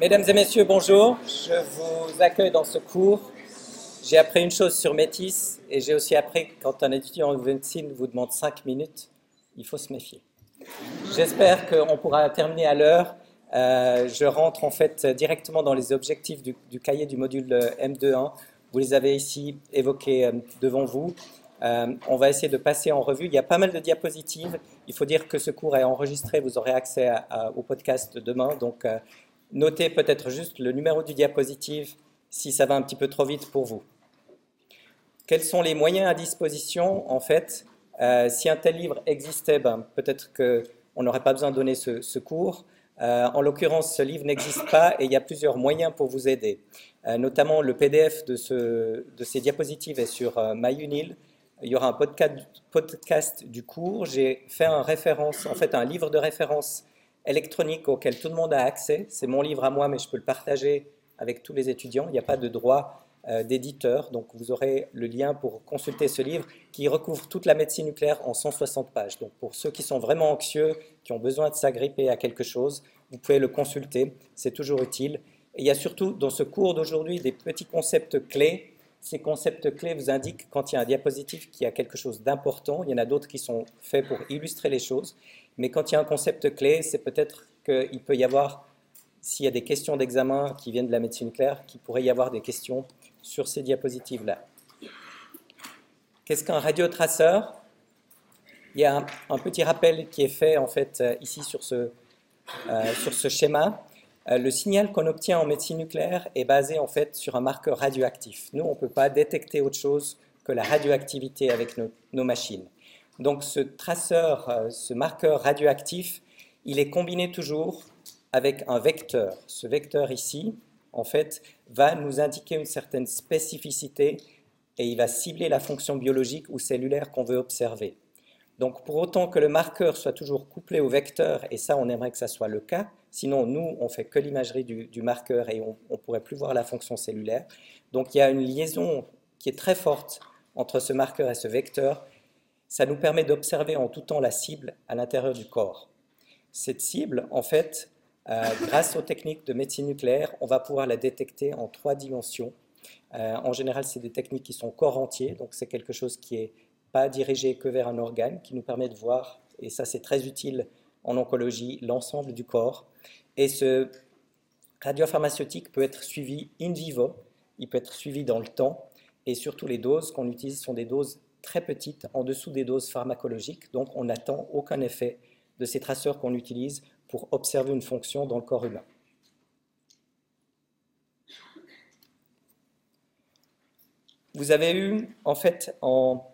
Mesdames et messieurs, bonjour. Je vous accueille dans ce cours. J'ai appris une chose sur Métis et j'ai aussi appris que quand un étudiant en médecine vous demande 5 minutes, il faut se méfier. J'espère qu'on pourra terminer à l'heure. Euh, je rentre en fait directement dans les objectifs du, cahier du module M21. Vous les avez ici évoqués euh, devant vous. Euh, on va essayer de passer en revue. Il y a pas mal de diapositives. Il faut dire que ce cours est enregistré. Vous aurez accès au podcast demain. Donc, Notez peut-être juste le numéro du diapositive si ça va un petit peu trop vite pour vous. Quels sont les moyens à disposition En fait, euh, si un tel livre existait, ben, peut-être qu'on n'aurait pas besoin de donner ce, cours. Euh, en l'occurrence, ce livre n'existe pas et il y a plusieurs moyens pour vous aider. Euh, notamment, le PDF de, ces diapositives est sur MyUnil. Il y aura un podcast, du cours. J'ai fait, un livre de référence électronique auquel tout le monde a accès. C'est mon livre à moi, mais je peux le partager avec tous les étudiants. Il n'y a pas de droit euh, d'éditeur, donc vous aurez le lien pour consulter ce livre qui recouvre toute la médecine nucléaire en 160 pages. Donc pour ceux qui sont vraiment anxieux, qui ont besoin de s'agripper à quelque chose, vous pouvez le consulter, c'est toujours utile. Il y a surtout dans ce cours d'aujourd'hui des petits concepts clés. Ces concepts clés vous indiquent quand il y a un diapositive qui a quelque chose d'important. Il y en a d'autres qui sont faits pour illustrer les choses. Mais quand il y a un concept clé, c'est peut-être qu'il peut y avoir, s'il y a des questions d'examen qui viennent de la médecine nucléaire, qu'il pourrait y avoir des questions sur ces diapositives-là. Qu'est-ce qu'un radiotraceur? Il y a un, petit rappel qui est fait en fait euh, ici sur ce, euh, sur ce schéma. Euh, le signal qu'on obtient en médecine nucléaire est basé en fait sur un marqueur radioactif. Nous, on ne peut pas détecter autre chose que la radioactivité avec nos machines. Donc ce traceur, euh, ce marqueur radioactif, il est combiné toujours avec un vecteur. Ce vecteur ici, en fait, va nous indiquer une certaine spécificité et il va cibler la fonction biologique ou cellulaire qu'on veut observer. Donc pour autant que le marqueur soit toujours couplé au vecteur, et ça on aimerait que ça soit le cas, sinon nous on fait que l'imagerie du, marqueur et on ne pourrait plus voir la fonction cellulaire. Donc il y a une liaison qui est très forte entre ce marqueur et ce vecteur ça nous permet d'observer en tout temps la cible à l'intérieur du corps. Cette cible, en fait, euh, grâce aux techniques de médecine nucléaire, on va pouvoir la détecter en trois dimensions. Euh, en général, c'est des techniques qui sont corps entiers, donc c'est quelque chose qui n'est pas dirigé que vers un organe, qui nous permet de voir, et ça c'est très utile en oncologie, l'ensemble du corps. Et ce radiopharmaceutique peut être suivi in vivo, il peut être suivi dans le temps, et surtout les doses qu'on utilise sont des doses très petites, en dessous des doses pharmacologiques, donc on n'attend aucun effet de ces traceurs qu'on utilise pour observer une fonction dans le corps humain. Vous avez eu, en fait, en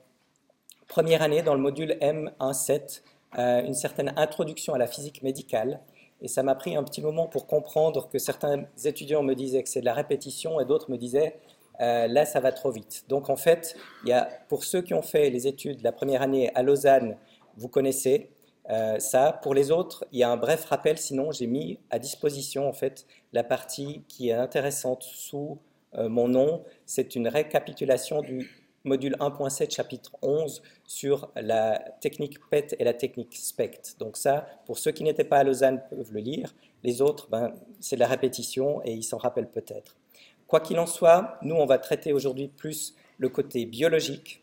première année, dans le module M17, euh, une certaine introduction à la physique médicale, et ça m'a pris un petit moment pour comprendre que certains étudiants me disaient que c'est de la répétition, et d'autres me disaient euh, là, ça va trop vite. Donc, en fait, y a, pour ceux qui ont fait les études la première année à Lausanne, vous connaissez euh, ça. Pour les autres, il y a un bref rappel. Sinon, j'ai mis à disposition, en fait, la partie qui est intéressante sous euh, mon nom. C'est une récapitulation du module 1.7, chapitre 11, sur la technique PET et la technique SPECT. Donc ça, pour ceux qui n'étaient pas à Lausanne, peuvent le lire. Les autres, ben, c'est de la répétition et ils s'en rappellent peut-être. Quoi qu'il en soit, nous, on va traiter aujourd'hui plus le côté biologique.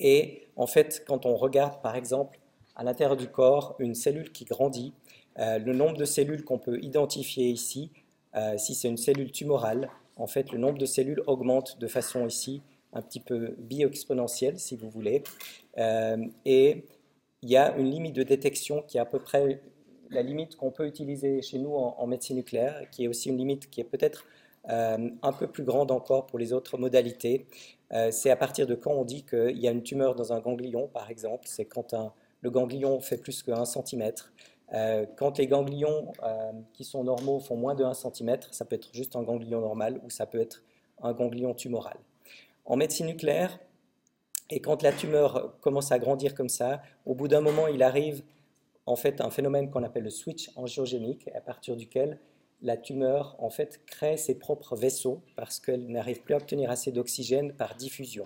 Et en fait, quand on regarde, par exemple, à l'intérieur du corps, une cellule qui grandit, euh, le nombre de cellules qu'on peut identifier ici, euh, si c'est une cellule tumorale, en fait, le nombre de cellules augmente de façon ici un petit peu bio-exponentielle, si vous voulez. Euh, et il y a une limite de détection qui est à peu près la limite qu'on peut utiliser chez nous en, médecine nucléaire, qui est aussi une limite qui est peut-être un peu plus grande encore pour les autres modalités. Euh, c'est à partir de quand on dit qu'il y a une tumeur dans un ganglion, par exemple, c'est quand le ganglion fait plus que 1 cm. Euh, quand les ganglions qui sont normaux font moins de 1 cm, ça peut être juste un ganglion normal ou ça peut être un ganglion tumoral. En médecine nucléaire, et quand la tumeur commence à grandir comme ça, au bout d'un moment, il arrive en fait un phénomène qu'on appelle le switch angiogénique, à partir duquel la tumeur en fait crée ses propres vaisseaux parce qu'elle n'arrive plus à obtenir assez d'oxygène par diffusion.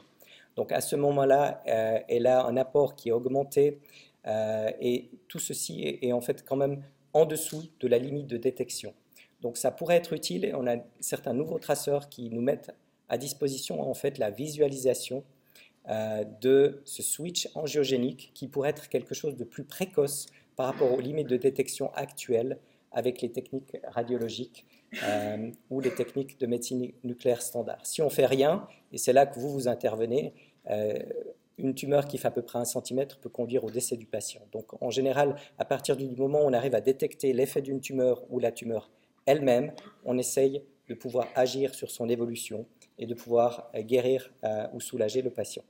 Donc à ce moment-là, euh, elle a un apport qui est augmenté euh, et tout ceci est, en fait quand même en dessous de la limite de détection. Donc ça pourrait être utile et on a certains nouveaux traceurs qui nous mettent à disposition en fait la visualisation euh, de ce switch angiogénique qui pourrait être quelque chose de plus précoce par rapport aux limites de détection actuelles avec les techniques radiologiques euh, ou les techniques de médecine nucléaire standard. Si on fait rien, et c'est là que vous vous intervenez, euh, une tumeur qui fait à peu près un centimètre peut conduire au décès du patient. Donc en général, à partir du moment où on arrive à détecter l'effet d'une tumeur ou la tumeur elle-même, on essaye de pouvoir agir sur son évolution et de pouvoir euh, guérir ou soulager le patient.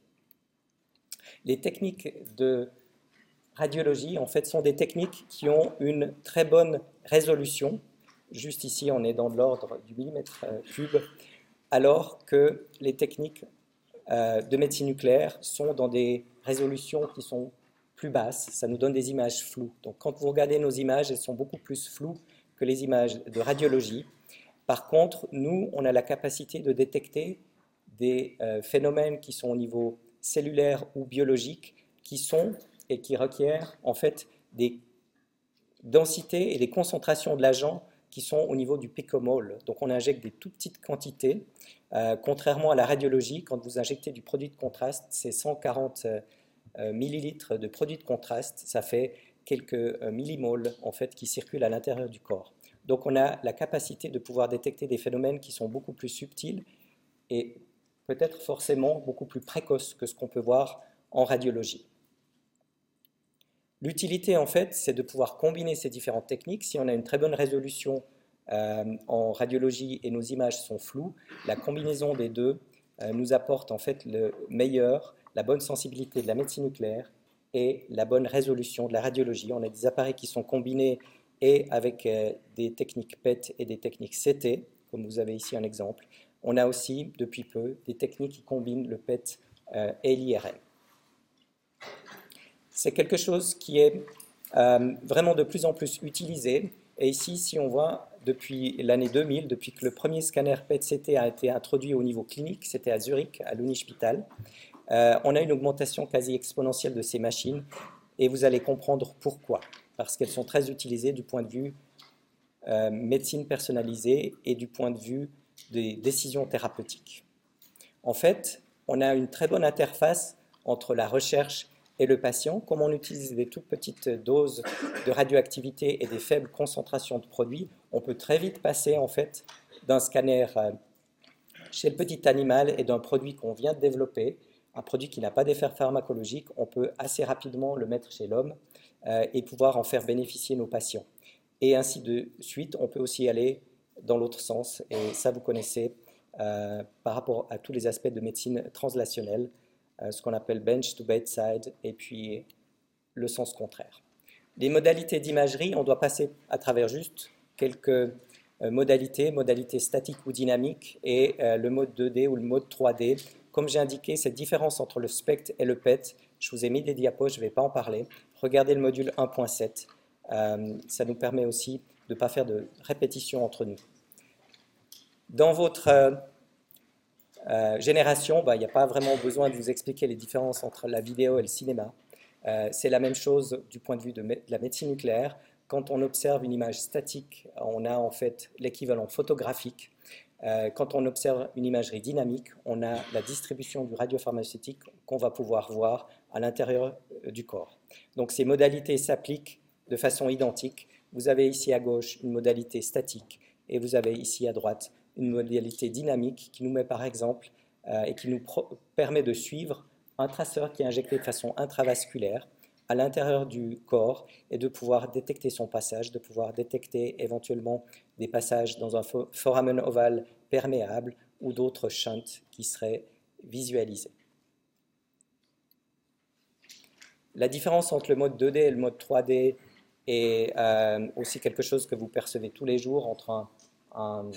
Les techniques de radiologie, en fait, sont des techniques qui ont une très bonne résolution. Juste ici, on est dans l'ordre du millimètre euh, cube, alors que les techniques euh, de médecine nucléaire sont dans des résolutions qui sont plus basses. Ça nous donne des images floues. Donc, quand vous regardez nos images, elles sont beaucoup plus floues que les images de radiologie. Par contre, nous, on a la capacité de détecter des euh, phénomènes qui sont au niveau cellulaire ou biologique, qui sont et qui requiert en fait des densités et des concentrations de l'agent qui sont au niveau du picomole. Donc on injecte des tout petites quantités. Euh, contrairement à la radiologie, quand vous injectez du produit de contraste, c'est 140 euh, millilitres de produit de contraste, ça fait quelques euh, millimoles en fait qui circulent à l'intérieur du corps. Donc on a la capacité de pouvoir détecter des phénomènes qui sont beaucoup plus subtils et peut-être forcément beaucoup plus précoces que ce qu'on peut voir en radiologie. L'utilité, en fait, c'est de pouvoir combiner ces différentes techniques. Si on a une très bonne résolution euh, en radiologie et nos images sont floues, la combinaison des deux euh, nous apporte en fait le meilleur, la bonne sensibilité de la médecine nucléaire et la bonne résolution de la radiologie. On a des appareils qui sont combinés et avec euh, des techniques PET et des techniques CT, comme vous avez ici un exemple. On a aussi, depuis peu, des techniques qui combinent le PET et l'IRM c'est quelque chose qui est euh, vraiment de plus en plus utilisé. Et ici, si on voit, depuis l'année 2000, depuis que le premier scanner PET-CT a été introduit au niveau clinique, c'était à Zurich, à l'Unispital, euh, on a une augmentation quasi exponentielle de ces machines. Et vous allez comprendre pourquoi. Parce qu'elles sont très utilisées du point de vue euh, médecine personnalisée et du point de vue des décisions thérapeutiques. En fait, on a une très bonne interface entre la recherche et le patient, comme on utilise des toutes petites doses de radioactivité et des faibles concentrations de produits, on peut très vite passer en fait d'un scanner euh, chez le petit animal et d'un produit qu'on vient de développer, un produit qui n'a pas d'effet pharmacologique, on peut assez rapidement le mettre chez l'homme euh, et pouvoir en faire bénéficier nos patients. Et ainsi de suite, on peut aussi aller dans l'autre sens, et ça vous connaissez euh, par rapport à tous les aspects de médecine translationnelle, ce qu'on appelle bench to bedside, et puis le sens contraire. Les modalités d'imagerie, on doit passer à travers juste quelques euh, modalités, modalités statiques ou dynamiques, et euh, le mode 2D ou le mode 3D. Comme j'ai indiqué, cette différence entre le SPECT et le PET, je vous ai mis des diapos, je ne vais pas en parler. Regardez le module 1.7, ça nous permet aussi de ne pas faire de répétition entre nous. Dans votre euh, génération, bah, il n'y a pas vraiment besoin de vous expliquer les différences entre la vidéo et le cinéma. Euh, c'est la même chose du point de vue de, la médecine nucléaire. Quand on observe une image statique, on a en fait l'équivalent photographique. Euh, quand on observe une imagerie dynamique, on a la distribution du radiopharmaceutique qu'on va pouvoir voir à l'intérieur du corps. Donc ces modalités s'appliquent de façon identique. Vous avez ici à gauche une modalité statique et vous avez ici à droite une modalité dynamique qui nous met par exemple euh, et qui nous permet de suivre un traceur qui est injecté de façon intravasculaire à l'intérieur du corps et de pouvoir détecter son passage, de pouvoir détecter éventuellement des passages dans un foramen ovale perméable ou d'autres shunts qui seraient visualisés. La différence entre le mode 2D et le mode 3D est euh, aussi quelque chose que vous percevez tous les jours entre un, un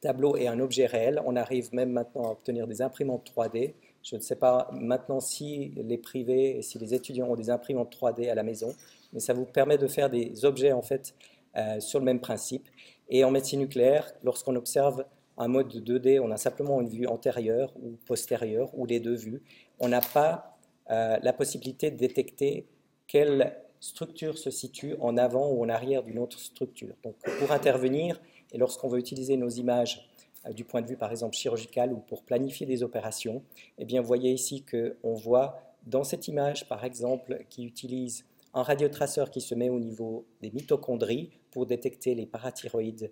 tableau est un objet réel. On arrive même maintenant à obtenir des imprimantes 3D. Je ne sais pas maintenant si les privés et si les étudiants ont des imprimantes 3D à la maison, mais ça vous permet de faire des objets en fait euh, sur le même principe. Et en médecine nucléaire, lorsqu'on observe un mode 2D, on a simplement une vue antérieure ou postérieure, ou les deux vues. On n'a pas euh, la possibilité de détecter quel structure se situe en avant ou en arrière d'une autre structure. Donc pour intervenir, et lorsqu'on veut utiliser nos images euh, du point de vue par exemple chirurgical ou pour planifier des opérations, eh bien vous voyez ici qu'on voit dans cette image par exemple qui utilise un radiotraceur qui se met au niveau des mitochondries pour détecter les parathyroïdes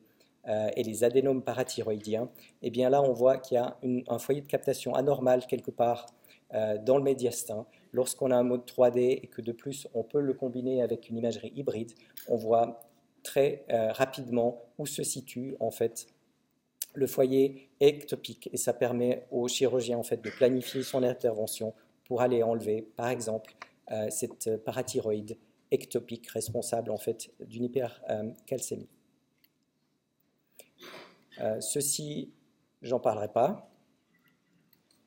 euh, et les adénomes parathyroïdiens, eh bien là on voit qu'il y a un foyer de captation anormal quelque part euh, dans le médiastin. Lorsqu'on a un mode 3D et que de plus on peut le combiner avec une imagerie hybride, on voit très euh, rapidement où se situe en fait le foyer ectopique et ça permet au chirurgien en fait de planifier son intervention pour aller enlever par exemple cette parathyroïde ectopique responsable en fait d'une hypercalcémie. Euh, ceci, j'en parlerai pas,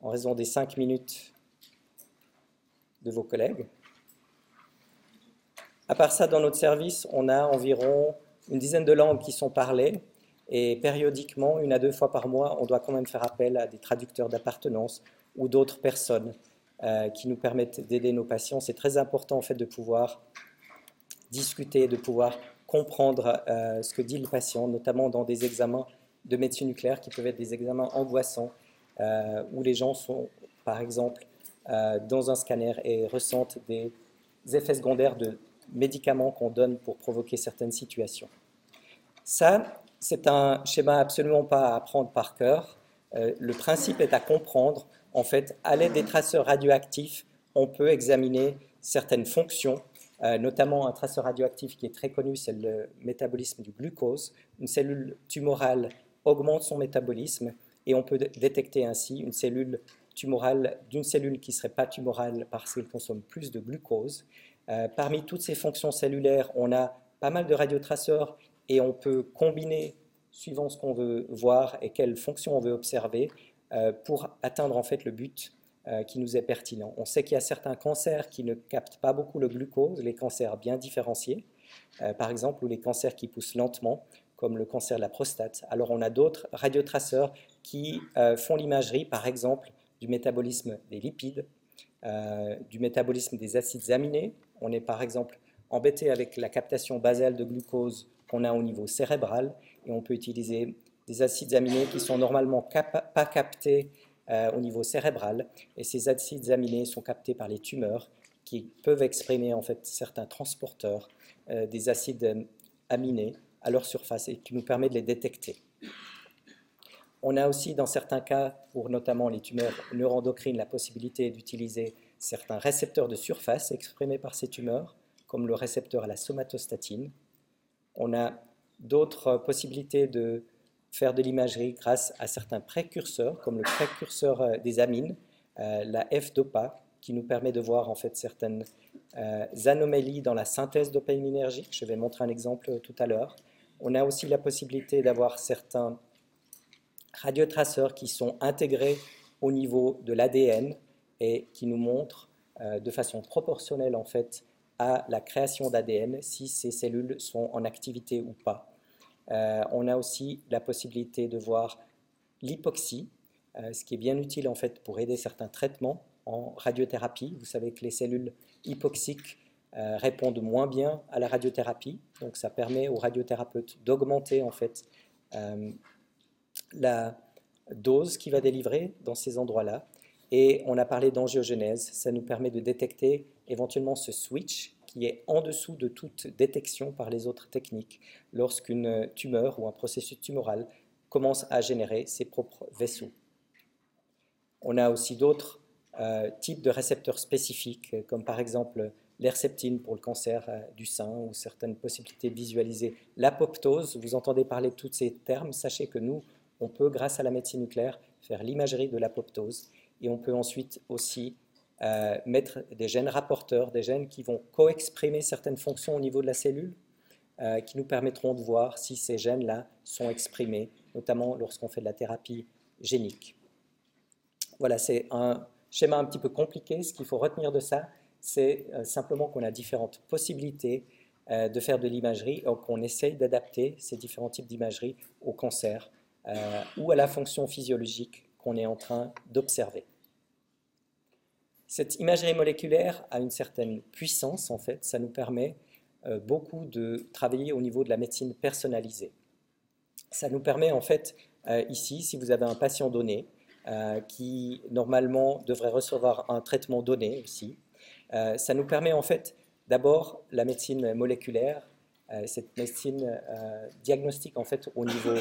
en raison des cinq minutes de vos collègues. À part ça, dans notre service, on a environ une dizaine de langues qui sont parlées et périodiquement, une à deux fois par mois, on doit quand même faire appel à des traducteurs d'appartenance ou d'autres personnes euh, qui nous permettent d'aider nos patients. C'est très important en fait de pouvoir discuter, de pouvoir comprendre euh, ce que dit le patient, notamment dans des examens de médecine nucléaire qui peuvent être des examens angoissants euh, où les gens sont, par exemple, euh, dans un scanner et ressentent des effets secondaires de médicaments qu'on donne pour provoquer certaines situations. Ça, c'est un schéma absolument pas à apprendre par cœur. Euh, le principe est à comprendre. En fait, à l'aide des traceurs radioactifs, on peut examiner certaines fonctions, notamment un traceur radioactif qui est très connu, c'est le métabolisme du glucose. Une cellule tumorale augmente son métabolisme et on peut détecter ainsi une cellule tumorale d'une cellule qui ne serait pas tumorale parce qu'elle consomme plus de glucose. Euh, parmi toutes ces fonctions cellulaires, on a pas mal de radiotraceurs et on peut combiner, suivant ce qu'on veut voir et quelles fonctions on veut observer, euh, pour atteindre en fait le but euh, qui nous est pertinent. On sait qu'il y a certains cancers qui ne captent pas beaucoup le glucose, les cancers bien différenciés, par exemple, ou les cancers qui poussent lentement, comme le cancer de la prostate. Alors on a d'autres radiotraceurs qui font l'imagerie, par exemple, du métabolisme des lipides, du métabolisme des acides aminés. On est par exemple embêté avec la captation basale de glucose qu'on a au niveau cérébral et on peut utiliser des acides aminés qui sont normalement pas captés euh, au niveau cérébral et ces acides aminés sont captés par les tumeurs qui peuvent exprimer en fait certains transporteurs des acides aminés à leur surface et qui nous permet de les détecter. On a aussi, dans certains cas, pour notamment les tumeurs neuroendocrines, la possibilité d'utiliser certains récepteurs de surface exprimés par ces tumeurs, comme le récepteur à la somatostatine. On a d'autres possibilités de faire de l'imagerie grâce à certains précurseurs, comme le précurseur euh, des amines, euh, la F-DOPA, qui nous permet de voir en fait certaines euh, anomalies dans la synthèse dopaminergique. Je vais montrer un exemple tout à l'heure. On a aussi la possibilité d'avoir certains radiotraceurs qui sont intégrés au niveau de l'ADN et qui nous montrent euh, de façon proportionnelle en fait à la création d'ADN si ces cellules sont en activité ou pas. Euh, on a aussi la possibilité de voir l'hypoxie, euh, ce qui est bien utile en fait pour aider certains traitements en radiothérapie. Vous savez que les cellules hypoxiques répondent moins bien à la radiothérapie. Donc ça permet aux radiothérapeutes d'augmenter en fait la dose qui va délivrer dans ces endroits-là. Et on a parlé d'angiogénèse, ça nous permet de détecter éventuellement ce switch qui est en dessous de toute détection par les autres techniques lorsqu'une tumeur ou un processus tumoral commence à générer ses propres vaisseaux. On a aussi d'autres euh, types de récepteurs spécifiques, comme par exemple l'herceptine pour le cancer euh, du sein ou certaines possibilités de visualiser l'apoptose. Vous entendez parler de tous ces termes. Sachez que nous, on peut, grâce à la médecine nucléaire, faire l'imagerie de l'apoptose et on peut ensuite aussi euh, mettre des gènes rapporteurs, des gènes qui vont co-exprimer certaines fonctions au niveau de la cellule, euh, qui nous permettront de voir si ces gènes-là sont exprimés, notamment lorsqu'on fait de la thérapie génique. Voilà, c'est un schéma un petit peu compliqué. Ce qu'il faut retenir de ça, c'est euh, simplement qu'on a différentes possibilités de faire de l'imagerie qu'on essaye d'adapter ces différents types d'imagerie au cancer ou à la fonction physiologique qu'on est en train d'observer. Cette imagerie moléculaire a une certaine puissance, en fait. Ça nous permet euh, beaucoup de travailler au niveau de la médecine personnalisée. Ça nous permet, en fait, euh, ici, si vous avez un patient donné, euh, qui normalement devrait recevoir un traitement donné aussi, ça nous permet, en fait, d'abord la médecine moléculaire, cette médecine diagnostique, en fait, au niveau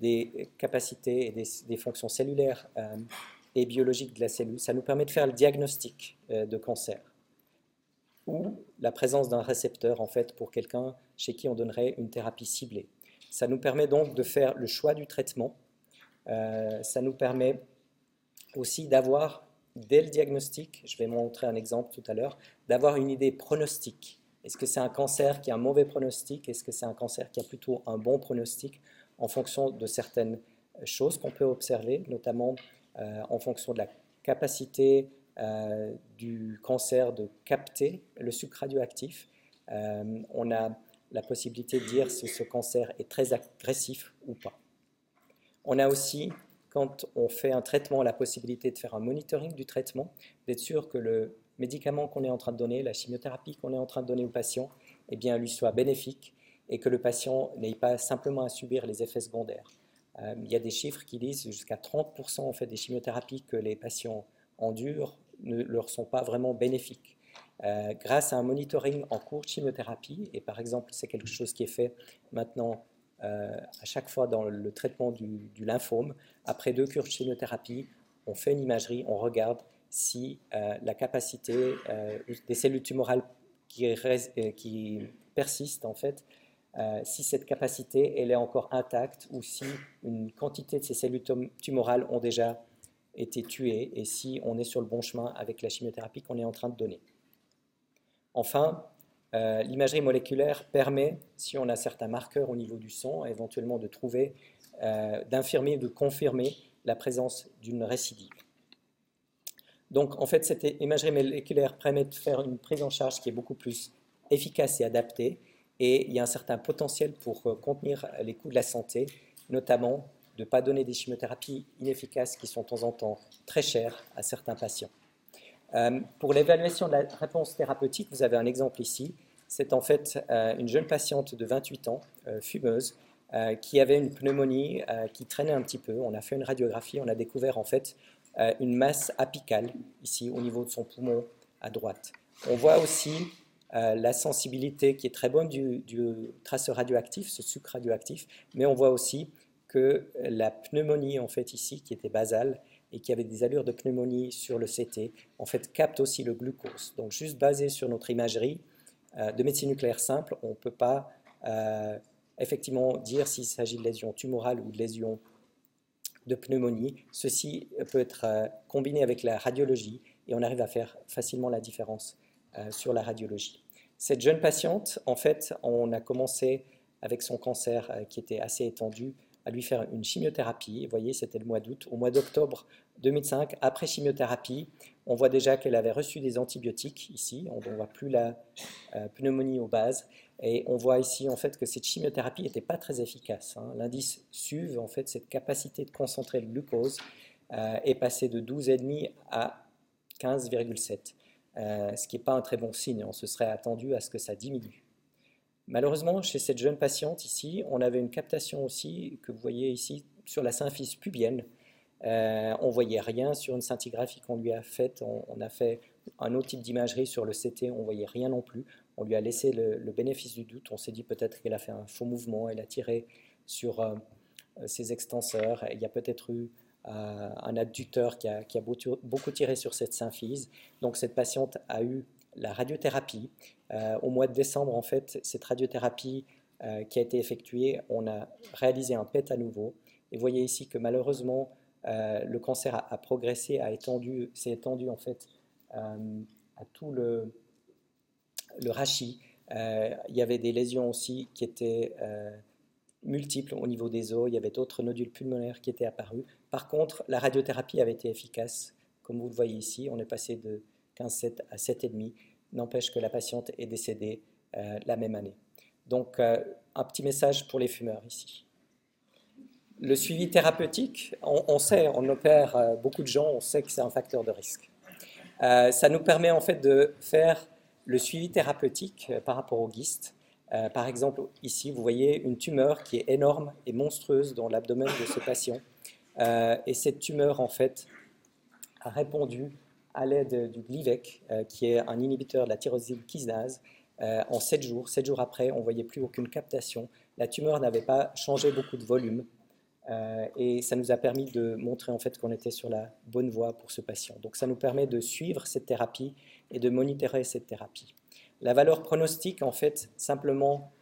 des capacités et des, fonctions cellulaires et biologique de la cellule. Ça nous permet de faire le diagnostic euh, de cancer ou la présence d'un récepteur en fait pour quelqu'un chez qui on donnerait une thérapie ciblée. Ça nous permet donc de faire le choix du traitement. Euh, ça nous permet aussi d'avoir dès le diagnostic, je vais montrer un exemple tout à l'heure, d'avoir une idée pronostique. Est-ce que c'est un cancer qui a un mauvais pronostic? Est-ce que c'est un cancer qui a plutôt un bon pronostic? En fonction de certaines choses qu'on peut observer, notamment euh, en fonction de la capacité euh, du cancer de capter le sucre radioactif. Euh, on a la possibilité de dire si ce cancer est très agressif ou pas. On a aussi, quand on fait un traitement, la possibilité de faire un monitoring du traitement, d'être sûr que le médicament qu'on est en train de donner, la chimiothérapie qu'on est en train de donner au patient, eh bien, lui soit bénéfique et que le patient n'ait pas simplement à subir les effets secondaires. Euh, il y a des chiffres qui disent jusqu'à 30% en fait, des chimiothérapies que les patients endurent ne leur sont pas vraiment bénéfiques. Euh, grâce à un monitoring en cours de chimiothérapie, et par exemple c'est quelque chose qui est fait maintenant euh, à chaque fois dans le traitement du, lymphome, après deux cures de chimiothérapie, on fait une imagerie, on regarde si la capacité des cellules tumorales qui, qui persistent en fait euh, si cette capacité est encore intacte ou si une quantité de ces cellules tumorales ont déjà été tuées et si on est sur le bon chemin avec la chimiothérapie qu'on est en train de donner. Enfin, euh, l'imagerie moléculaire permet, si on a certains marqueurs au niveau du sang, éventuellement de trouver, euh, d'infirmer, de confirmer la présence d'une récidive. Donc, en fait, cette imagerie moléculaire permet de faire une prise en charge qui est beaucoup plus efficace et adaptée et il y a un certain potentiel pour euh, contenir les coûts de la santé, notamment de ne pas donner des chimiothérapies inefficaces qui sont de temps en temps très chères à certains patients. Euh, pour l'évaluation de la réponse thérapeutique, vous avez un exemple ici. C'est en fait euh, une jeune patiente de 28 ans, fumeuse, qui avait une pneumonie qui traînait un petit peu. On a fait une radiographie, on a découvert en fait une masse apicale ici au niveau de son poumon à droite. On voit aussi euh, la sensibilité qui est très bonne du, traceur radioactif, ce sucre radioactif, mais on voit aussi que la pneumonie, en fait, ici, qui était basale et qui avait des allures de pneumonie sur le CT, en fait, capte aussi le glucose. Donc, juste basé sur notre imagerie euh, de médecine nucléaire simple, on ne peut pas euh, effectivement dire s'il s'agit de lésions tumorales ou de lésions de pneumonie. Ceci peut être combiné avec la radiologie et on arrive à faire facilement la différence sur la radiologie. Cette jeune patiente, en fait, on a commencé avec son cancer euh, qui était assez étendu à lui faire une chimiothérapie. Vous voyez, c'était le mois d'août. Au mois d'octobre 2005, après chimiothérapie, on voit déjà qu'elle avait reçu des antibiotiques ici. On ne voit plus la euh, pneumonie aux bases. Et on voit ici en fait que cette chimiothérapie n'était pas très efficace. Hein. L'indice SUV, en fait, cette capacité de concentrer le glucose, est passé de 12,5 à 15,7. Euh, ce qui n'est pas un très bon signe. On se serait attendu à ce que ça diminue. Malheureusement, chez cette jeune patiente ici, on avait une captation aussi, que vous voyez ici, sur la symphyse pubienne. Euh, on voyait rien sur une scintigraphie qu'on lui a faite. On, a fait un autre type d'imagerie sur le CT, on voyait rien non plus. On lui a laissé le, bénéfice du doute. On s'est dit peut-être qu'elle a fait un faux mouvement, elle a tiré sur euh, ses extenseurs. Il y a peut-être eu un adducteur qui a, beaucoup tiré sur cette symphyse. Donc cette patiente a eu la radiothérapie. Euh, au mois de décembre, en fait, cette radiothérapie euh, qui a été effectuée, on a réalisé un PET à nouveau. Et vous voyez ici que malheureusement, le cancer a, progressé, a étendu, s'est étendu en fait à tout le, le rachis. il y avait des lésions aussi qui étaient multiples au niveau des os, il y avait d'autres nodules pulmonaires qui étaient apparus. Par contre, la radiothérapie avait été efficace. Comme vous le voyez ici, on est passé de 15,7 à 7,5. N'empêche que la patiente est décédée euh, la même année. Donc, euh, un petit message pour les fumeurs ici. Le suivi thérapeutique, on, sait, on opère euh, beaucoup de gens, on sait que c'est un facteur de risque. ça nous permet en fait de faire le suivi thérapeutique par rapport au GIST. Par exemple, ici, vous voyez une tumeur qui est énorme et monstrueuse dans l'abdomen de ce patient. et cette tumeur, en fait, a répondu à l'aide du Glivec, qui est un inhibiteur de la tyrosine kinase, en 7 jours. 7 jours après, on ne voyait plus aucune captation. La tumeur n'avait pas changé beaucoup de volume. Euh, et ça nous a permis de montrer en fait qu'on était sur la bonne voie pour ce patient. Donc ça nous permet de suivre cette thérapie et de monitorer cette thérapie. La valeur pronostique en fait simplement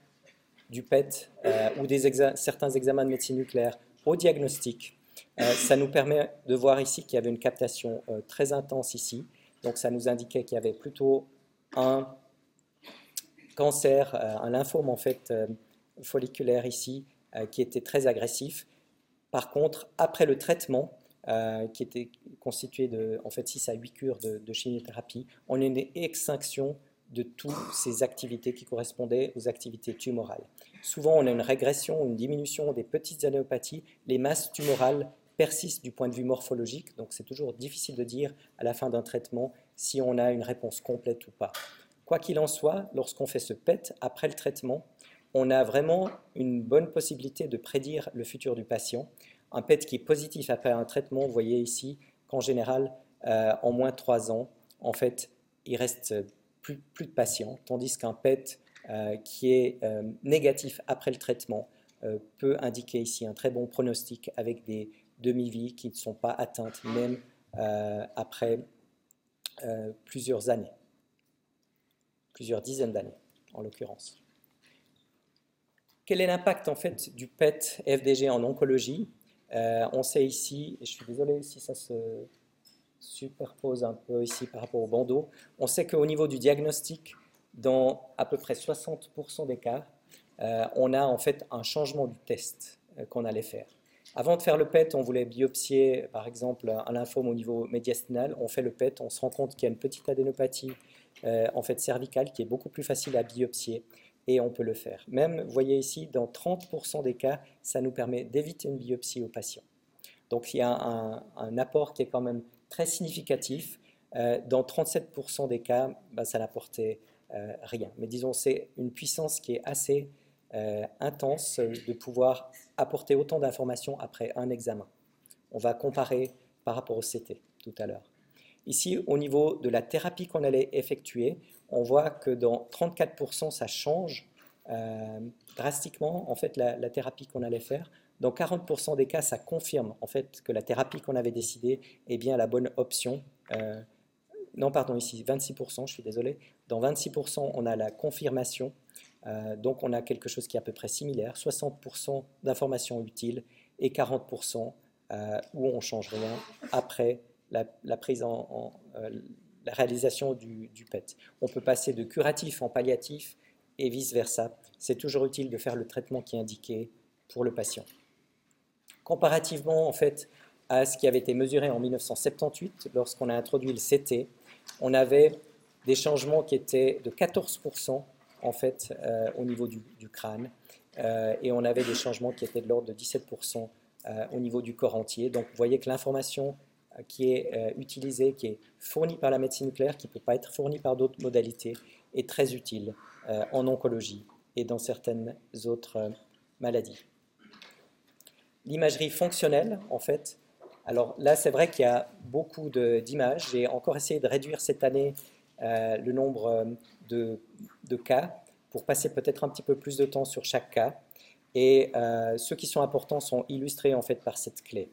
du PET euh, ou des certains examens de médecine nucléaire au diagnostic, euh, ça nous permet de voir ici qu'il y avait une captation très intense ici. Donc ça nous indiquait qu'il y avait plutôt un cancer, un lymphome en fait folliculaire ici qui était très agressif par contre, après le traitement, euh, qui était constitué de en fait, 6 à 8 cures de, chimiothérapie, on a une extinction de toutes ces activités qui correspondaient aux activités tumorales. Souvent, on a une régression, une diminution des petites anéopathies. Les masses tumorales persistent du point de vue morphologique, donc c'est toujours difficile de dire à la fin d'un traitement si on a une réponse complète ou pas. Quoi qu'il en soit, lorsqu'on fait ce PET après le traitement, on a vraiment une bonne possibilité de prédire le futur du patient. Un PET qui est positif après un traitement, vous voyez ici qu'en général, euh, en moins de 3 ans, en fait, il reste plus, de patients, tandis qu'un PET euh, qui est euh, négatif après le traitement peut indiquer ici un très bon pronostic avec des demi-vies qui ne sont pas atteintes même après plusieurs années, plusieurs dizaines d'années en l'occurrence. Quel est l'impact en fait du PET FDG en oncologie? Euh, On sait ici, et je suis désolé si ça se superpose un peu ici par rapport au bandeau, on sait qu'au niveau du diagnostic, dans à peu près 60% des cas, euh, on a en fait un changement du test euh, qu'on allait faire. Avant de faire le PET, on voulait biopsier par exemple un lymphome au niveau médiastinal. On fait le PET, on se rend compte qu'il y a une petite adénopathie en fait cervicale qui est beaucoup plus facile à biopsier et on peut le faire. Même, vous voyez ici, dans 30% des cas, ça nous permet d'éviter une biopsie au patient. Donc il y a un, apport qui est quand même très significatif. Euh, dans 37% des cas, bah, ça n'apportait euh, rien. Mais disons, c'est une puissance qui est assez euh, intense de pouvoir apporter autant d'informations après un examen. On va comparer par rapport au CT tout à l'heure. Ici, au niveau de la thérapie qu'on allait effectuer, on voit que dans 34%, ça change drastiquement en fait la, thérapie qu'on allait faire. Dans 40% des cas, ça confirme en fait que la thérapie qu'on avait décidée est bien la bonne option. Euh, non, pardon, ici 26%, je suis désolé. Dans 26%, on a la confirmation. Euh, donc on a quelque chose qui est à peu près similaire. 60% d'informations utiles et 40% où on change rien après la, prise en, la réalisation du, PET. On peut passer de curatif en palliatif et vice-versa. C'est toujours utile de faire le traitement qui est indiqué pour le patient. Comparativement en fait à ce qui avait été mesuré en 1978 lorsqu'on a introduit le CT, on avait des changements qui étaient de 14% en fait euh, au niveau du, crâne euh, et on avait des changements qui étaient de l'ordre de 17% euh, au niveau du corps entier. Donc vous voyez que l'information qui est euh, utilisé, qui est fourni par la médecine nucléaire, qui ne peut pas être fourni par d'autres modalités, est très utile en oncologie et dans certaines autres maladies. L'imagerie fonctionnelle, en fait, alors là, c'est vrai qu'il y a beaucoup d'images. J'ai encore essayé de réduire cette année le nombre de, de, cas pour passer peut-être un petit peu plus de temps sur chaque cas. Et ceux qui sont importants sont illustrés en fait par cette clé.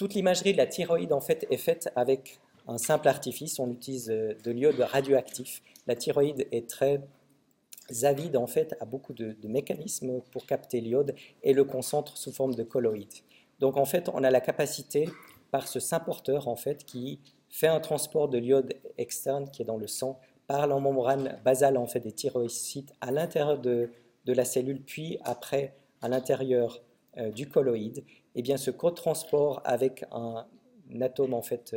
Toute l'imagerie de la thyroïde en fait est faite avec un simple artifice. On utilise euh, de l'iode radioactif. La thyroïde est très avide en fait à beaucoup de, mécanismes pour capter l'iode et le concentre sous forme de colloïde. Donc en fait, on a la capacité par ce symporteur en fait qui fait un transport de l'iode externe qui est dans le sang par la membrane basale en fait des thyroïcytes à l'intérieur de, la cellule puis après à l'intérieur euh, du colloïde eh bien, ce co-transport avec un, atome en fait,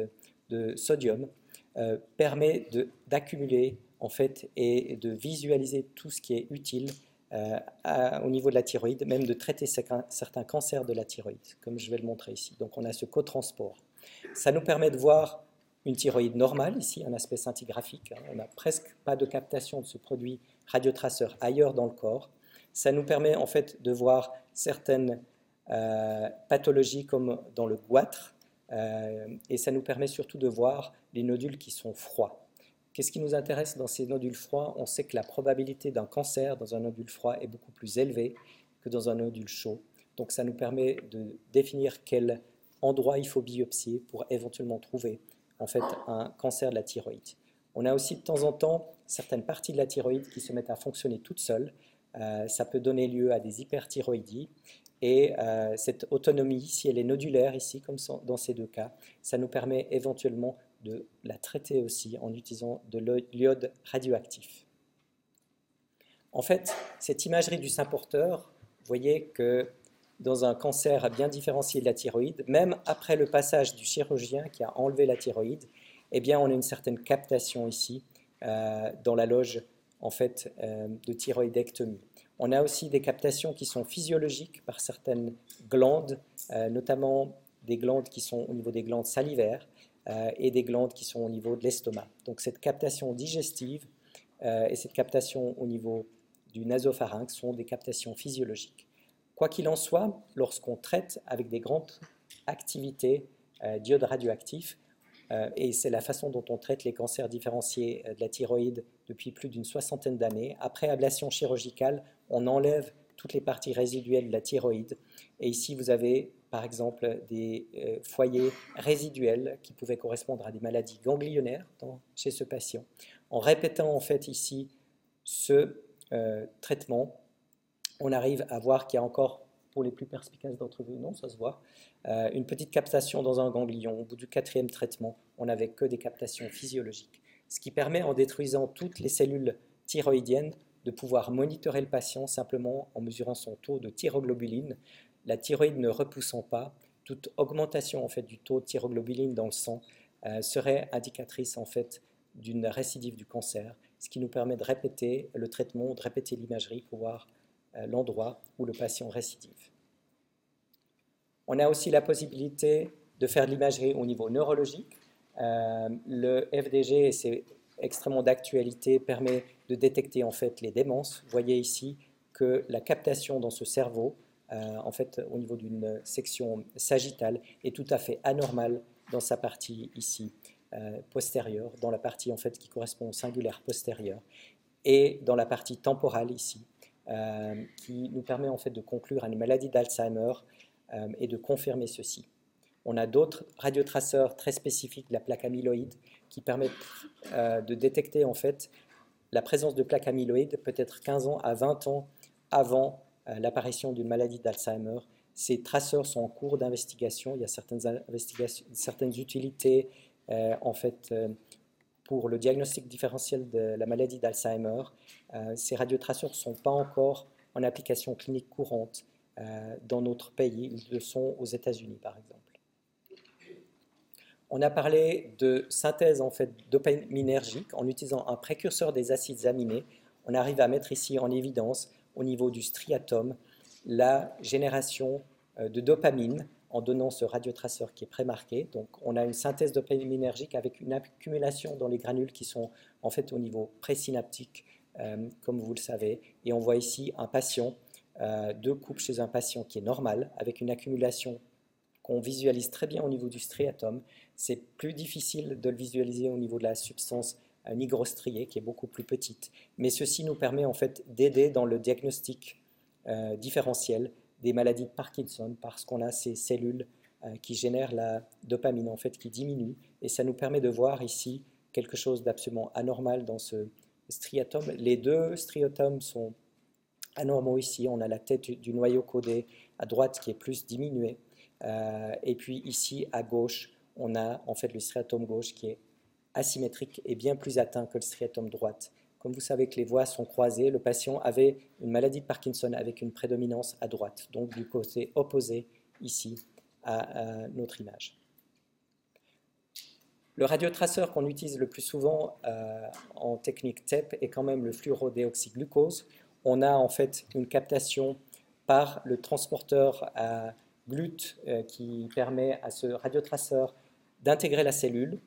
de sodium euh, permet d'accumuler en fait, et de visualiser tout ce qui est utile euh, au niveau de la thyroïde, même de traiter certains cancers de la thyroïde, comme je vais le montrer ici. Donc on a ce co-transport. Ça nous permet de voir une thyroïde normale, ici un aspect scintigraphique. Hein. On n'a presque pas de captation de ce produit radiotraceur ailleurs dans le corps. Ça nous permet en fait de voir certaines euh, pathologies comme dans le goitre, et ça nous permet surtout de voir les nodules qui sont froids. Qu'est-ce qui nous intéresse dans ces nodules froids? On sait que la probabilité d'un cancer dans un nodule froid est beaucoup plus élevée que dans un nodule chaud. Donc ça nous permet de définir quel endroit il faut biopsier pour éventuellement trouver en fait un cancer de la thyroïde. On a aussi de temps en temps certaines parties de la thyroïde qui se mettent à fonctionner toutes seules. Euh, ça peut donner lieu à des hyperthyroïdies. Et euh, cette autonomie, si elle est nodulaire, ici, comme dans ces deux cas, ça nous permet éventuellement de la traiter aussi en utilisant de l'iode radioactif. En fait, cette imagerie du sein porteur, vous voyez que dans un cancer bien différencié de la thyroïde, même après le passage du chirurgien qui a enlevé la thyroïde, eh bien, on a une certaine captation ici euh, dans la loge en fait, euh, de thyroïdectomie. On a aussi des captations qui sont physiologiques par certaines glandes, euh, notamment des glandes qui sont au niveau des glandes salivaires et des glandes qui sont au niveau de l'estomac. Donc cette captation digestive et cette captation au niveau du nasopharynx sont des captations physiologiques. Quoi qu'il en soit, lorsqu'on traite avec des grandes activités euh, d'iode radioactif, euh, et c'est la façon dont on traite les cancers différenciés euh, de la thyroïde depuis plus d'une soixantaine d'années, après ablation chirurgicale, on enlève toutes les parties résiduelles de la thyroïde. Et ici, vous avez par exemple des foyers résiduels qui pouvaient correspondre à des maladies ganglionnaires chez ce patient. En répétant en fait ici ce traitement, on arrive à voir qu'il y a encore, pour les plus perspicaces d'entre vous, non, ça se voit, euh, une petite captation dans un ganglion. Au bout du quatrième traitement, on n'avait que des captations physiologiques. Ce qui permet, en détruisant toutes les cellules thyroïdiennes, de pouvoir monitorer le patient simplement en mesurant son taux de thyroglobuline. La thyroïde ne repoussant pas, toute augmentation en fait du taux de thyroglobuline dans le sang euh, serait indicatrice en fait d'une récidive du cancer, ce qui nous permet de répéter le traitement, de répéter l'imagerie pour voir l'endroit où le patient récidive. On a aussi la possibilité de faire de l'imagerie au niveau neurologique. Euh, le FDG, et c'est extrêmement d'actualité, permet de détecter en fait les démences. Vous voyez ici que la captation dans ce cerveau, euh, en fait au niveau d'une section sagittale, est tout à fait anormale dans sa partie ici postérieure, dans la partie en fait qui correspond au singulaire postérieur, et dans la partie temporale ici, euh, qui nous permet en fait de conclure à une maladie d'Alzheimer euh, et de confirmer ceci. On a d'autres radiotraceurs très spécifiques de la plaque amyloïde qui permettent euh, de détecter en fait la présence de plaque amyloïde peut-être 15 ans à 20 ans avant l'apparition d'une maladie d'Alzheimer. Ces traceurs sont en cours d'investigation. Il y a certaines, certaines utilités en fait pour le diagnostic différentiel de la maladie d'Alzheimer. Euh, ces radiotraceurs ne sont pas encore en application clinique courante euh, dans notre pays, ils le sont aux États-Unis par exemple. On a parlé de synthèse en fait dopaminergique en utilisant un précurseur des acides aminés. On arrive à mettre ici en évidence au niveau du striatum la génération euh, de dopamine en donnant ce radiotraceur qui est prémarqué. Donc on a une synthèse dopaminergique avec une accumulation dans les granules qui sont en fait au niveau présynaptique, comme vous le savez. Et on voit ici un patient, euh, deux coupes chez un patient qui est normal, avec une accumulation qu'on visualise très bien au niveau du striatum. C'est plus difficile de le visualiser au niveau de la substance euh, nigrostriée, qui est beaucoup plus petite. Mais ceci nous permet en fait d'aider dans le diagnostic différentiel des maladies de Parkinson parce qu'on a ces cellules euh, qui génèrent la dopamine en fait qui diminue et ça nous permet de voir ici quelque chose d'absolument anormal dans ce striatum. Les deux striatomes sont anormaux ici. On a la tête du noyau codé à droite qui est plus diminuée euh, et puis ici à gauche on a en fait le striatum gauche qui est asymétrique et bien plus atteint que le striatum droite. Comme vous savez que les voies sont croisées, le patient avait une maladie de Parkinson avec une prédominance à droite, donc du côté opposé ici à, notre image. Le radiotraceur qu'on utilise le plus souvent euh, en technique TEP est quand même le fluorodéoxyglucose. On a en fait une captation par le transporteur à GLUT euh, qui permet à ce radiotraceur d'intégrer la cellule.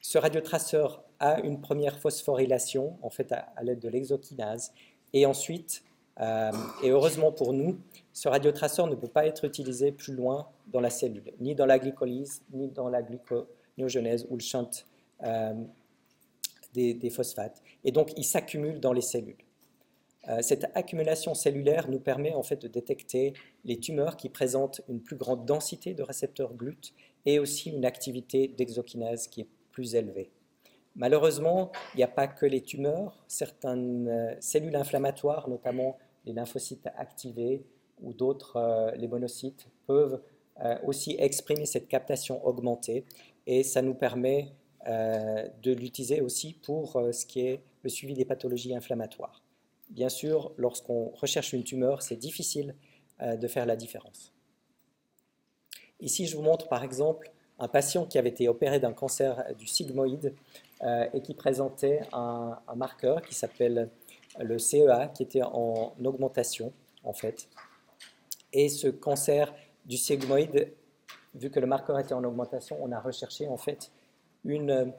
Ce radiotraceur a une première phosphorylation, en fait à, l'aide de l'exokinase, et ensuite, euh, et heureusement pour nous, ce radiotraceur ne peut pas être utilisé plus loin dans la cellule, ni dans la glycolyse, ni dans la gluconéogenèse ou le shunt euh, des, phosphates. Et donc, il s'accumule dans les cellules. Euh, cette accumulation cellulaire nous permet en fait de détecter les tumeurs qui présentent une plus grande densité de récepteurs GLUT et aussi une activité d'exokinase qui est plus élevée. Malheureusement, il n'y a pas que les tumeurs, certaines euh, cellules inflammatoires, notamment les lymphocytes activés ou d'autres, les monocytes, peuvent aussi exprimer cette captation augmentée et ça nous permet de l'utiliser aussi pour ce qui est le suivi des pathologies inflammatoires. Bien sûr, lorsqu'on recherche une tumeur, c'est difficile euh, de faire la différence. Ici, je vous montre par exemple un patient qui avait été opéré d'un cancer du sigmoïde euh, et qui présentait un, marqueur qui s'appelle le CEA, qui était en augmentation en fait. Et ce cancer du sigmoïde, vu que le marqueur était en augmentation, on a recherché en fait une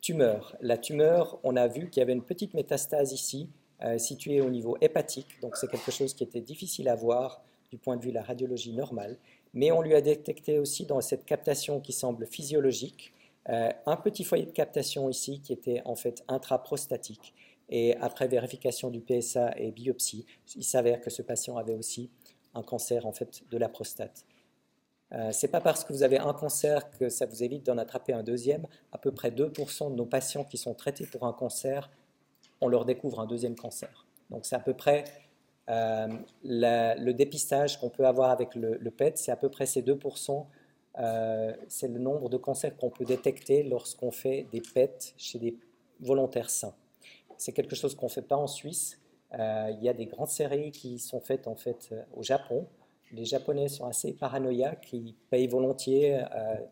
tumeur. La tumeur, on a vu qu'il y avait une petite métastase ici euh, situé au niveau hépatique, donc c'est quelque chose qui était difficile à voir du point de vue de la radiologie normale, mais on lui a détecté aussi dans cette captation qui semble physiologique euh, un petit foyer de captation ici qui était en fait intraprostatique. Et après vérification du PSA et biopsie, il s'avère que ce patient avait aussi un cancer en fait de la prostate. Euh, Ce n'est pas parce que vous avez un cancer que ça vous évite d'en attraper un deuxième. À peu près 2% de nos patients qui sont traités pour un cancer on leur découvre un deuxième cancer. Donc c'est à peu près euh, le dépistage qu'on peut avoir avec le, PET, c'est à peu près ces 2%. Euh, c'est le nombre de cancers qu'on peut détecter lorsqu'on fait des PET chez des volontaires sains. C'est quelque chose qu'on ne fait pas en Suisse. Euh, il y a des grandes séries qui sont faites en fait au Japon. Les Japonais sont assez paranoïaques, ils payent volontiers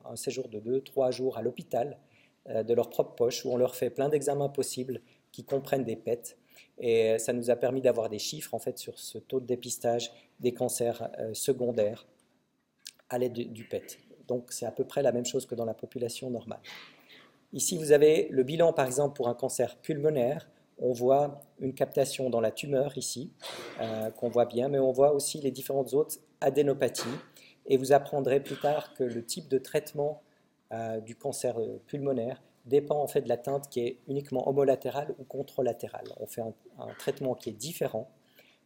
un séjour de 2-3 jours à l'hôpital de leur propre poche où on leur fait plein d'examens possibles qui comprennent des PET. Et ça nous a permis d'avoir des chiffres en fait sur ce taux de dépistage des cancers euh, secondaires à l'aide du PET. Donc c'est à peu près la même chose que dans la population normale. Ici, vous avez le bilan, par exemple, pour un cancer pulmonaire. On voit une captation dans la tumeur ici, euh, qu'on voit bien, mais on voit aussi les différentes autres adénopathies. Et vous apprendrez plus tard que le type de traitement euh, du cancer pulmonaire dépend en fait de la teinte qui est uniquement homolatérale ou contralatérale. On fait un, traitement qui est différent.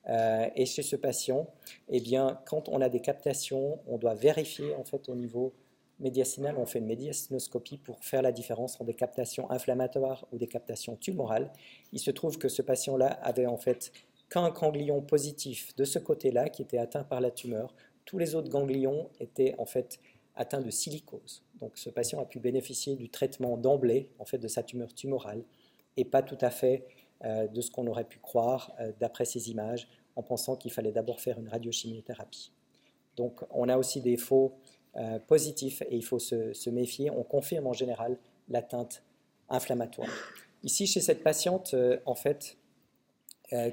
Euh, et chez ce patient, eh bien, quand on a des captations, on doit vérifier en fait au niveau on fait une médiastinoscopie pour faire la différence entre des captations inflammatoires ou des captations tumorales. Il se trouve que ce patient-là avait en fait qu'un ganglion positif de ce côté-là qui était atteint par la tumeur. Tous les autres ganglions étaient en fait atteint de silicose. Donc ce patient a pu bénéficier du traitement d'emblée en fait de sa tumeur tumorale et pas tout à fait euh, de ce qu'on aurait pu croire euh, d'après ces images en pensant qu'il fallait d'abord faire une radiochimiothérapie. Donc on a aussi des faux euh, positifs et il faut se, méfier. On confirme en général l'atteinte inflammatoire. Ici chez cette patiente en fait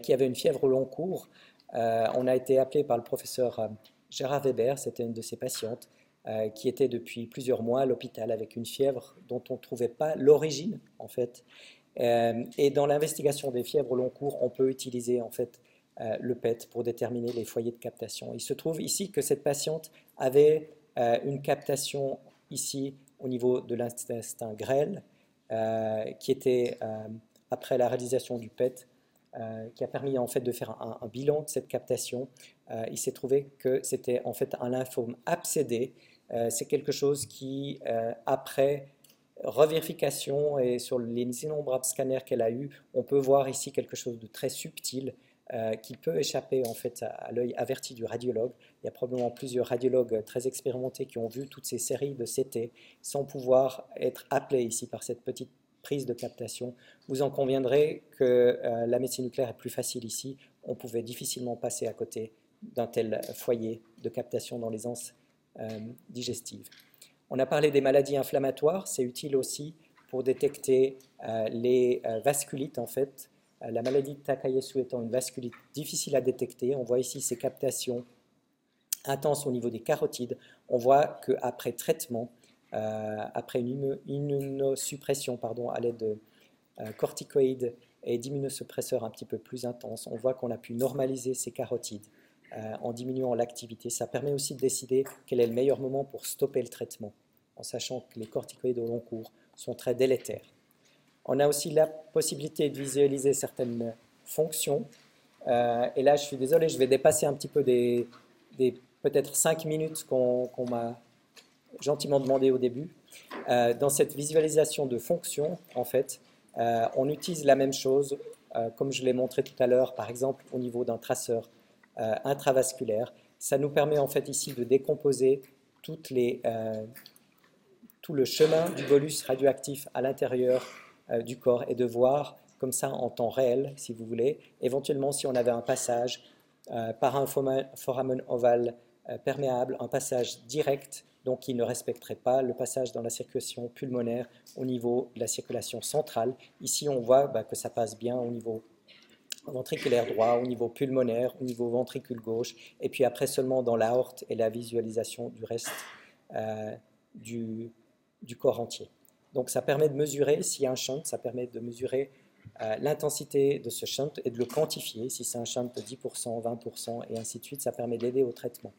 qui avait une fièvre au long cours, on a été appelé par le professeur Gérard Weber, c'était une de ses patientes, euh, qui était depuis plusieurs mois à l'hôpital avec une fièvre dont on ne trouvait pas l'origine en fait. Euh, et dans l'investigation des fièvres au long cours, on peut utiliser en fait euh, le PET pour déterminer les foyers de captation. Il se trouve ici que cette patiente avait une captation ici au niveau de l'intestin grêle qui était après la réalisation du PET qui a permis en fait de faire un, bilan de cette captation. il s'est trouvé que c'était en fait un lymphome abcédé euh, c'est quelque chose qui, euh, après revérification et sur les innombrables scanners qu'elle a eus, on peut voir ici quelque chose de très subtil euh, qui peut échapper en fait à, l'œil averti du radiologue. Il y a probablement plusieurs radiologues très expérimentés qui ont vu toutes ces séries de CT sans pouvoir être appelés ici par cette petite prise de captation. Vous en conviendrez que la médecine nucléaire est plus facile ici. On pouvait difficilement passer à côté d'un tel foyer de captation dans les anses euh, digestive. On a parlé des maladies inflammatoires, c'est utile aussi pour détecter euh, les euh, vasculites en fait. La maladie de Takayasu étant une vasculite difficile à détecter, on voit ici ces captations intenses au niveau des carotides. On voit qu'après traitement, après une immunosuppression à l'aide de corticoïdes et d'immunosuppresseurs un petit peu plus intenses, on voit qu'on a pu normaliser ces carotides en diminuant l'activité. Ça permet aussi de décider quel est le meilleur moment pour stopper le traitement, en sachant que les corticoïdes au long cours sont très délétères. On a aussi la possibilité de visualiser certaines fonctions. Euh, et là, je suis désolé, je vais dépasser un petit peu des, peut-être 5 minutes qu'on m'a gentiment demandé au début. Euh, dans cette visualisation de fonctions, en fait, euh, on utilise la même chose, comme je l'ai montré tout à l'heure, par exemple au niveau d'un traceur intravasculaire. Ça nous permet en fait ici de décomposer tout le chemin du bolus radioactif à l'intérieur du corps et de voir comme ça en temps réel, si vous voulez, éventuellement si on avait un passage euh, par un foramen ovale euh, perméable, un passage direct, donc qui ne respecterait pas le passage dans la circulation pulmonaire au niveau de la circulation centrale. Ici, on voit bah, que ça passe bien au niveau ventriculaire droit, au niveau pulmonaire, au niveau ventricule gauche, et puis après seulement dans l'aorte et la visualisation du reste du corps entier. Donc ça permet de mesurer, s'il y a un shunt, ça permet de mesurer euh, l'intensité de ce shunt et de le quantifier. Si c'est un shunt de 10%, 20% et ainsi de suite, ça permet d'aider au traitement.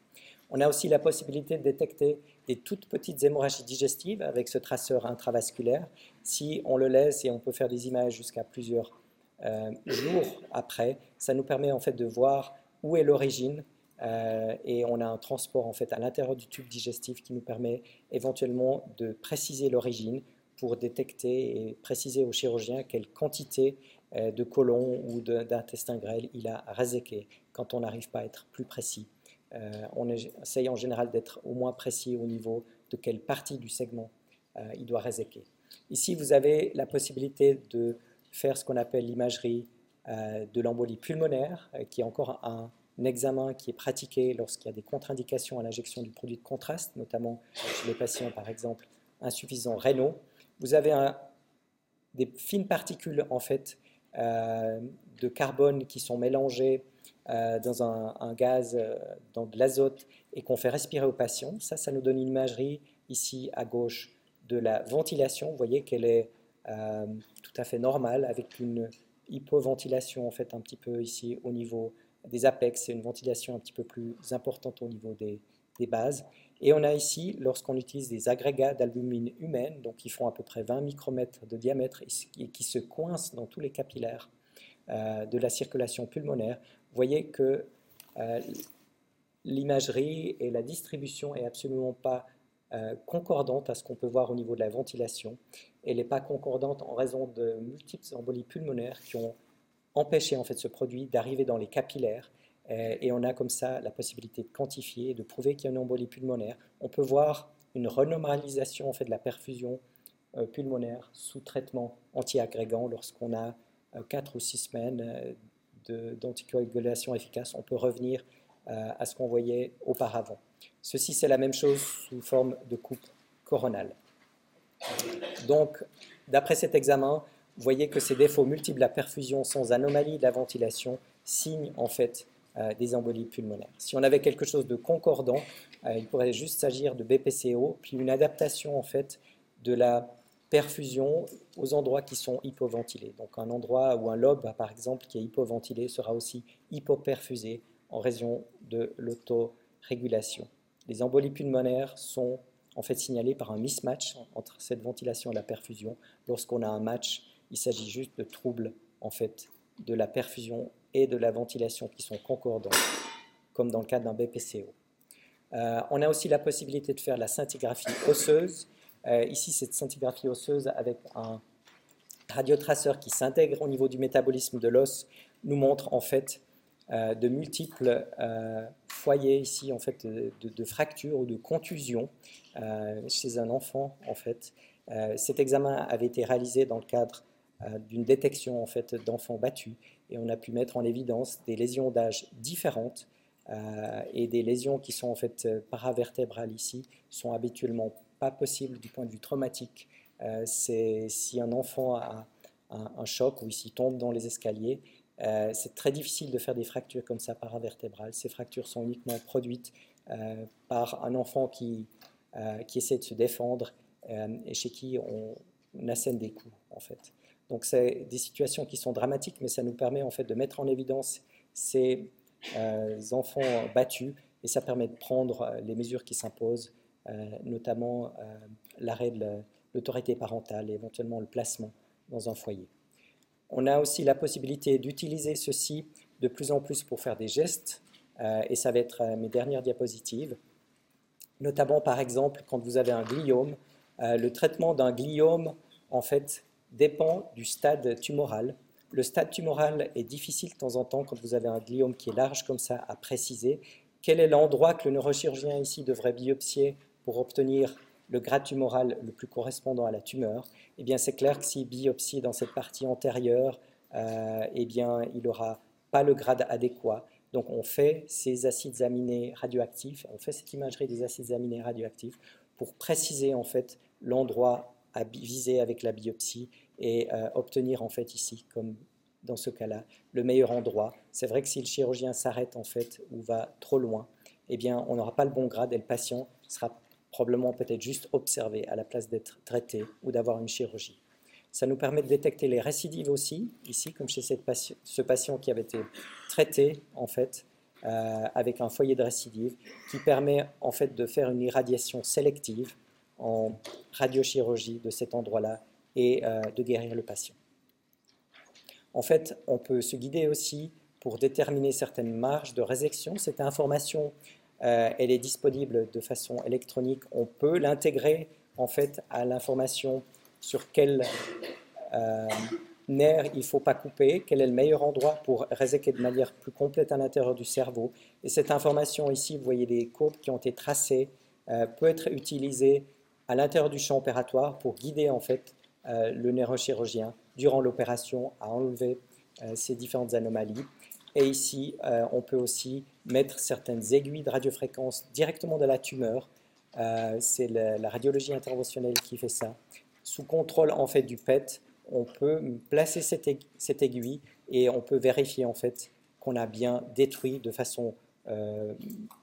On a aussi la possibilité de détecter des toutes petites hémorragies digestives avec ce traceur intravasculaire. Si on le laisse et on peut faire des images jusqu'à plusieurs euh, jours après, ça nous permet en fait de voir où est l'origine euh, et on a un transport en fait à l'intérieur du tube digestif qui nous permet éventuellement de préciser l'origine, pour détecter et préciser au chirurgien quelle quantité euh, de côlon ou d'intestin grêle il a réséqué quand on n'arrive pas à être plus précis. Euh, on essaye en général d'être au moins précis au niveau de quelle partie du segment euh, il doit réséquer. Ici, vous avez la possibilité de faire ce qu'on appelle l'imagerie de l'embolie pulmonaire, qui est encore un, examen qui est pratiqué lorsqu'il y a des contre-indications à l'injection du produit de contraste, notamment chez les patients, par exemple, insuffisants rénaux vous avez des fines particules en fait euh, de carbone qui sont mélangées euh, dans un, gaz, euh, dans de l'azote, et qu'on fait respirer aux patients. Ça, ça nous donne une imagerie ici à gauche de la ventilation. Vous voyez qu'elle est tout à fait normale avec une hypoventilation en fait un petit peu ici au niveau des apex et une ventilation un petit peu plus importante au niveau des, des bases. Et on a ici, lorsqu'on utilise des agrégats d'albumine humaine, donc qui font à peu près 20 micromètres de diamètre et qui se coincent dans tous les capillaires euh, de la circulation pulmonaire, vous voyez que euh, l'imagerie et la distribution est absolument pas euh, concordante à ce qu'on peut voir au niveau de la ventilation. Elle n'est pas concordante en raison de multiples embolies pulmonaires qui ont empêché en fait ce produit d'arriver dans les capillaires et on a comme ça la possibilité de quantifier et de prouver qu'il y a une embolie pulmonaire. On peut voir une renormalisation en fait, de la perfusion euh, pulmonaire sous traitement antiagrégant lorsqu'on a 4 euh, ou 6 semaines d'anticoagulation efficace. On peut revenir à ce qu'on voyait auparavant. Ceci, c'est la même chose sous forme de coupe coronale. Donc, d'après cet examen, vous voyez que ces défauts multiples la perfusion sans anomalie de la ventilation signent en fait euh, des embolies pulmonaires. Si on avait quelque chose de concordant, euh, il pourrait juste s'agir de BPCO, puis une adaptation en fait de la perfusion aux endroits qui sont hypoventilés. Donc un endroit ou un lobe, par exemple, qui est hypoventilé sera aussi hypoperfusé en raison de l'autorégulation. Les embolies pulmonaires sont en fait signalées par un mismatch entre cette ventilation et la perfusion. Lorsqu'on a un match, il s'agit juste de troubles en fait de la perfusion et de la ventilation qui sont concordants, comme dans le cas d'un BPCO. Euh, on a aussi la possibilité de faire la scintigraphie osseuse. Euh, ici, cette scintigraphie osseuse avec un radiotraceur qui s'intègre au niveau du métabolisme de l'os nous montre en fait euh, de multiples foyers ici en fait de, fractures ou de contusions chez un enfant en fait. cet examen avait été réalisé dans le cadre d'une détection en fait d'enfants battus et on a pu mettre en évidence des lésions d'âge différentes euh, et des lésions qui sont en fait euh, paravertébrales ici sont habituellement pas possibles du point de vue traumatique. Euh, c'est si un enfant a un, choc ou s'il tombe dans les escaliers, c'est très difficile de faire des fractures comme ça paravertébrales. Ces fractures sont uniquement produites par un enfant qui, qui essaie de se défendre et chez qui on, assène des coups, en fait. Donc c'est des situations qui sont dramatiques, mais ça nous permet en fait de mettre en évidence ces enfants battus et ça permet de prendre les mesures qui s'imposent, notamment l'arrêt de l'autorité parentale et éventuellement le placement dans un foyer. On a aussi la possibilité d'utiliser ceci de plus en plus pour faire des gestes, euh, et ça va être euh, mes dernières diapositives. Notamment, par exemple, quand vous avez un gliome, euh, le traitement d'un gliome, en fait, dépend du stade tumoral. Le stade tumoral est difficile de temps en temps quand vous avez un gliome qui est large comme ça à préciser. Quel est l'endroit que le neurochirurgien ici devrait biopsier pour obtenir le grade tumoral le plus correspondant à la tumeur, eh bien c'est clair que si biopsie dans cette partie antérieure, euh, eh bien il n'aura pas le grade adéquat. Donc on fait ces acides aminés radioactifs, on fait cette imagerie des acides aminés radioactifs pour préciser en fait l'endroit viser avec la biopsie et euh, obtenir en fait ici, comme dans ce cas-là, le meilleur endroit. C'est vrai que si le chirurgien s'arrête en fait ou va trop loin, eh bien on n'aura pas le bon grade et le patient sera probablement peut-être juste observer à la place d'être traité ou d'avoir une chirurgie. Ça nous permet de détecter les récidives aussi, ici, comme chez ce patient qui avait été traité, en fait, euh, avec un foyer de récidive, qui permet, en fait, de faire une irradiation sélective en radiochirurgie de cet endroit-là et euh, de guérir le patient. En fait, on peut se guider aussi pour déterminer certaines marges de résection. Cette information euh, elle est disponible de façon électronique. On peut l'intégrer en fait à l'information sur quel euh, nerf il ne faut pas couper, quel est le meilleur endroit pour réséquer de manière plus complète à l'intérieur du cerveau. Et cette information ici, vous voyez les courbes qui ont été tracées, peut être utilisée à l'intérieur du champ opératoire pour guider en fait le neurochirurgien durant l'opération à enlever ces différentes anomalies. Et ici, euh, on peut aussi mettre certaines aiguilles de radiofréquence directement dans la tumeur. Euh, c'est la, radiologie interventionnelle qui fait ça. Sous contrôle en fait du PET, on peut placer cette, aiguille et on peut vérifier en fait qu'on a bien détruit de façon euh,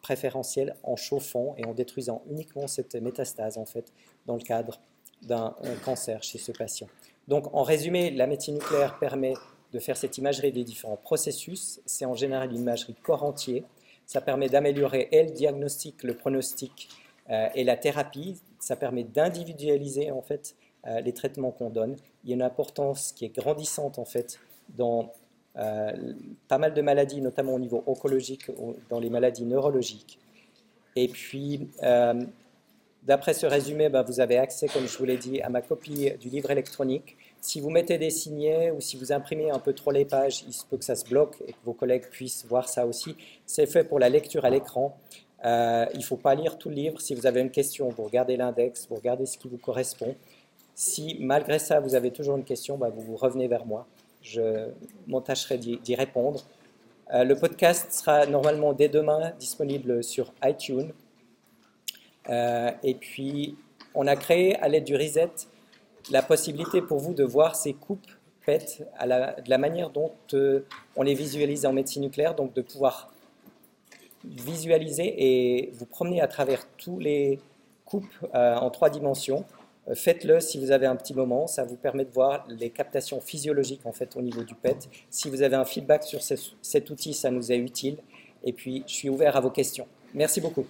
préférentielle en chauffant et en détruisant uniquement cette métastase en fait dans le cadre d'un cancer chez ce patient. Donc en résumé, la médecine nucléaire permet de faire cette imagerie des différents processus. C'est en général une imagerie corps entier. Ça permet d'améliorer et le diagnostic, le pronostic euh, et la thérapie. Ça permet d'individualiser en fait euh, les traitements qu'on donne. Il y a une importance qui est grandissante en fait dans euh, pas mal de maladies, notamment au niveau oncologique, dans les maladies neurologiques. Et puis, d'après ce résumé, ben, vous avez accès, comme je vous l'ai dit, à ma copie du livre électronique si vous mettez des signets ou si vous imprimez un peu trop les pages, il se peut que ça se bloque et que vos collègues puissent voir ça aussi. C'est fait pour la lecture à l'écran. Euh, il ne faut pas lire tout le livre. Si vous avez une question, vous regardez l'index, vous regardez ce qui vous correspond. Si malgré ça, vous avez toujours une question, bah, vous, revenez vers moi. Je m'en tâcherai d'y répondre. Euh, le podcast sera normalement dès demain disponible sur iTunes. Euh, et puis, on a créé à l'aide du Reset la possibilité pour vous de voir ces coupes la, de la manière dont euh, on les visualise en médecine nucléaire, donc de pouvoir visualiser et vous promener à travers tous les coupes en trois dimensions. Euh, faites-le si vous avez un petit moment, ça vous permet de voir les captations physiologiques en fait au niveau du PET. Si vous avez un feedback sur cet outil, ça nous est utile. Et puis, je suis ouvert à vos questions. Merci beaucoup.